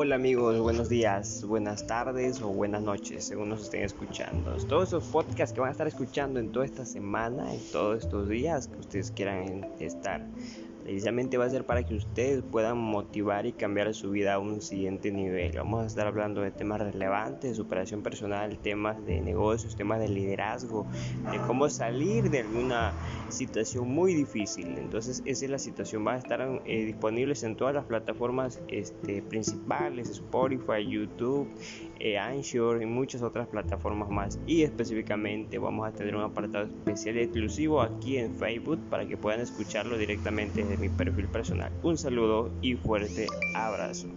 Hola amigos, buenos días, buenas tardes o buenas noches, según nos estén escuchando. Todos esos podcasts que van a estar escuchando en toda esta semana, en todos estos días que ustedes quieran estar precisamente va a ser para que ustedes puedan motivar y cambiar su vida a un siguiente nivel. Vamos a estar hablando de temas relevantes, de superación personal, temas de negocios, temas de liderazgo, de cómo salir de alguna situación muy difícil. Entonces esa es la situación, va a estar eh, disponibles en todas las plataformas este, principales, Spotify, YouTube, eh, Anchor y muchas otras plataformas más. Y específicamente vamos a tener un apartado especial y exclusivo aquí en Facebook para que puedan escucharlo directamente desde mi perfil personal. Un saludo y fuerte abrazo.